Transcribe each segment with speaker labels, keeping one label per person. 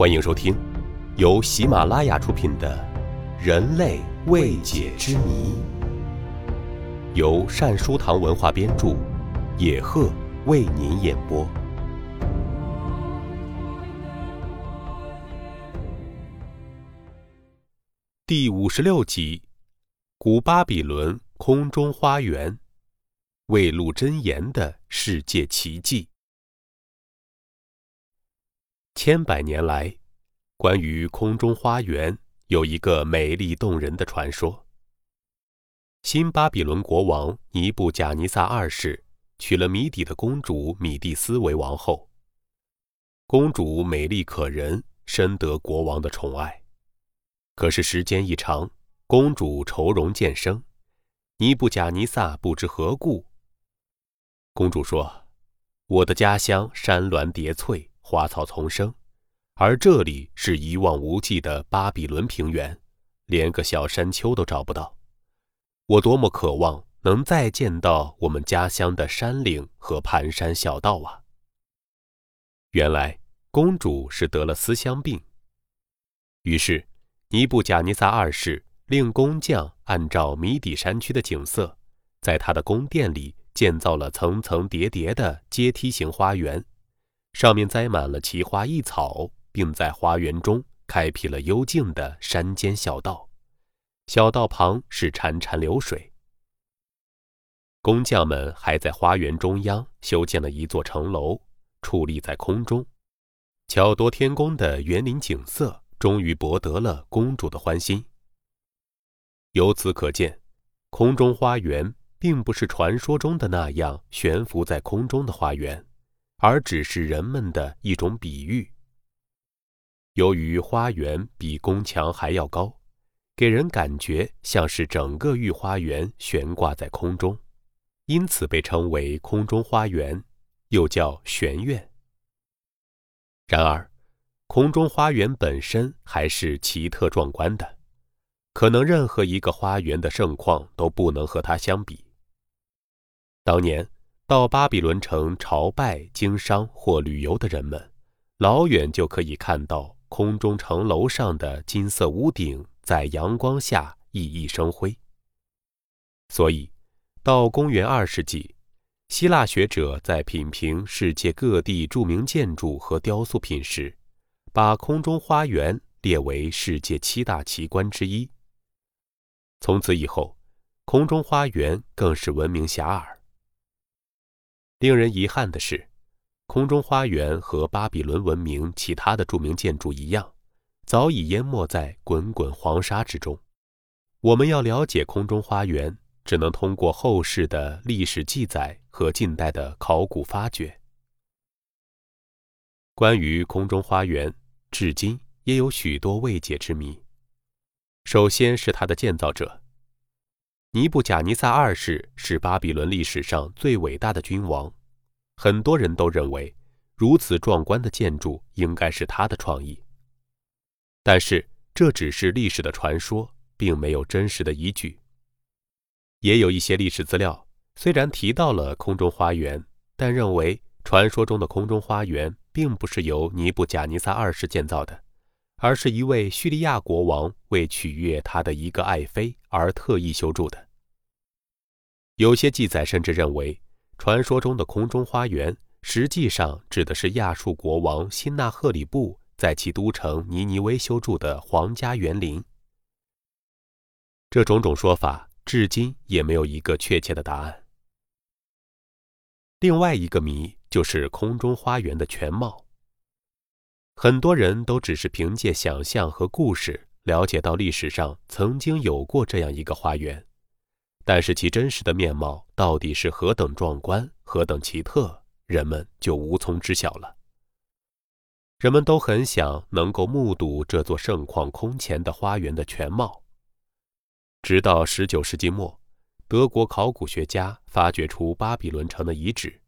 Speaker 1: 欢迎收听，由喜马拉雅出品的《人类未解之谜》，由善书堂文化编著，野鹤为您演播。第五十六集：古巴比伦空中花园，未露真言的世界奇迹。千百年来，关于空中花园有一个美丽动人的传说。新巴比伦国王尼布贾尼撒二世娶了米底的公主米蒂斯为王后。公主美丽可人，深得国王的宠爱。可是时间一长，公主愁容渐生，尼布贾尼撒不知何故。公主说：“我的家乡山峦叠翠。”花草丛生，而这里是一望无际的巴比伦平原，连个小山丘都找不到。我多么渴望能再见到我们家乡的山岭和盘山小道啊！原来公主是得了思乡病。于是，尼布贾尼撒二世令工匠按照米底山区的景色，在他的宫殿里建造了层层叠叠的阶梯形花园。上面栽满了奇花异草，并在花园中开辟了幽静的山间小道，小道旁是潺潺流水。工匠们还在花园中央修建了一座城楼，矗立在空中，巧夺天工的园林景色终于博得了公主的欢心。由此可见，空中花园并不是传说中的那样悬浮在空中的花园。而只是人们的一种比喻。由于花园比宫墙还要高，给人感觉像是整个御花园悬挂在空中，因此被称为空中花园，又叫玄苑。然而，空中花园本身还是奇特壮观的，可能任何一个花园的盛况都不能和它相比。当年。到巴比伦城朝拜、经商或旅游的人们，老远就可以看到空中城楼上的金色屋顶在阳光下熠熠生辉。所以，到公元二世纪，希腊学者在品评世界各地著名建筑和雕塑品时，把空中花园列为世界七大奇观之一。从此以后，空中花园更是闻名遐迩。令人遗憾的是，空中花园和巴比伦文明其他的著名建筑一样，早已淹没在滚滚黄沙之中。我们要了解空中花园，只能通过后世的历史记载和近代的考古发掘。关于空中花园，至今也有许多未解之谜。首先是它的建造者。尼布贾尼撒二世是巴比伦历史上最伟大的君王，很多人都认为，如此壮观的建筑应该是他的创意。但是这只是历史的传说，并没有真实的依据。也有一些历史资料虽然提到了空中花园，但认为传说中的空中花园并不是由尼布贾尼撒二世建造的。而是一位叙利亚国王为取悦他的一个爱妃而特意修筑的。有些记载甚至认为，传说中的空中花园实际上指的是亚述国王辛纳赫里布在其都城尼尼微修筑的皇家园林。这种种说法至今也没有一个确切的答案。另外一个谜就是空中花园的全貌。很多人都只是凭借想象和故事了解到历史上曾经有过这样一个花园，但是其真实的面貌到底是何等壮观、何等奇特，人们就无从知晓了。人们都很想能够目睹这座盛况空前的花园的全貌。直到十九世纪末，德国考古学家发掘出巴比伦城的遗址，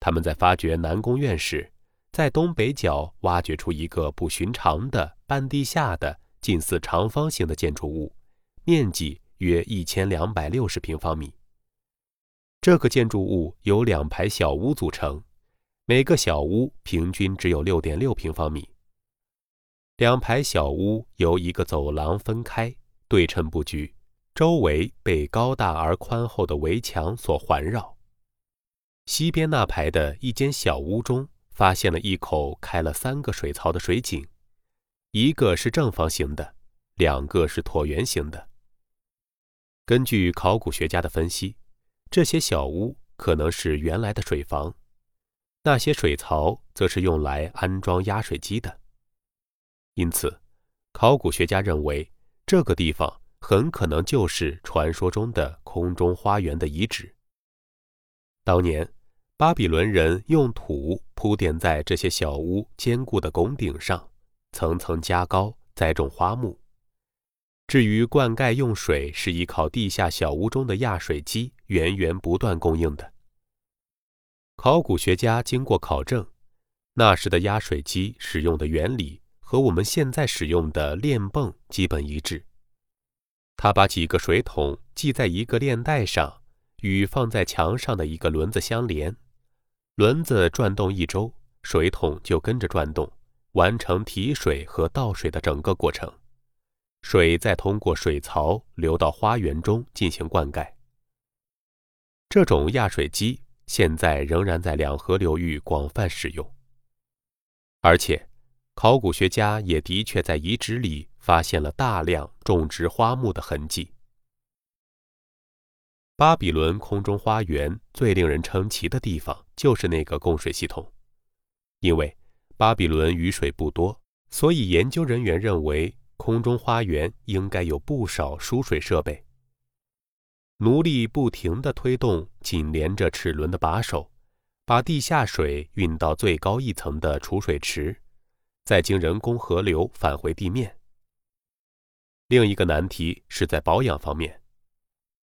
Speaker 1: 他们在发掘南宫院时。在东北角挖掘出一个不寻常的半地下的近似长方形的建筑物，面积约一千两百六十平方米。这个建筑物由两排小屋组成，每个小屋平均只有六点六平方米。两排小屋由一个走廊分开，对称布局，周围被高大而宽厚的围墙所环绕。西边那排的一间小屋中，发现了一口开了三个水槽的水井，一个是正方形的，两个是椭圆形的。根据考古学家的分析，这些小屋可能是原来的水房，那些水槽则是用来安装压水机的。因此，考古学家认为这个地方很可能就是传说中的空中花园的遗址。当年，巴比伦人用土铺垫在这些小屋坚固的拱顶上，层层加高，栽种花木。至于灌溉用水，是依靠地下小屋中的压水机源源不断供应的。考古学家经过考证，那时的压水机使用的原理。和我们现在使用的链泵基本一致。他把几个水桶系在一个链带上，与放在墙上的一个轮子相连。轮子转动一周，水桶就跟着转动，完成提水和倒水的整个过程。水再通过水槽流到花园中进行灌溉。这种压水机现在仍然在两河流域广泛使用，而且。考古学家也的确在遗址里发现了大量种植花木的痕迹。巴比伦空中花园最令人称奇的地方就是那个供水系统，因为巴比伦雨水不多，所以研究人员认为空中花园应该有不少输水设备。奴隶不停地推动紧连着齿轮的把手，把地下水运到最高一层的储水池。再经人工河流返回地面。另一个难题是在保养方面，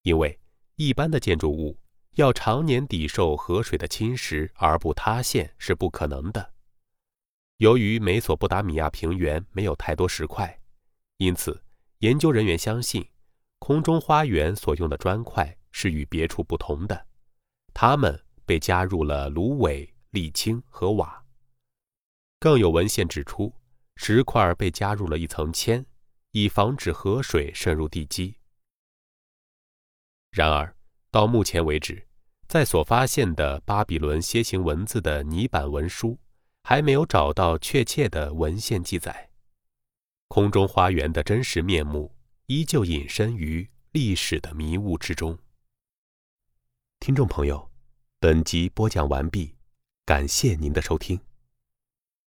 Speaker 1: 因为一般的建筑物要常年抵受河水的侵蚀而不塌陷是不可能的。由于美索不达米亚平原没有太多石块，因此研究人员相信，空中花园所用的砖块是与别处不同的，它们被加入了芦苇、沥青和瓦。更有文献指出，石块被加入了一层铅，以防止河水渗入地基。然而，到目前为止，在所发现的巴比伦楔形文字的泥板文书，还没有找到确切的文献记载。空中花园的真实面目依旧隐身于历史的迷雾之中。听众朋友，本集播讲完毕，感谢您的收听。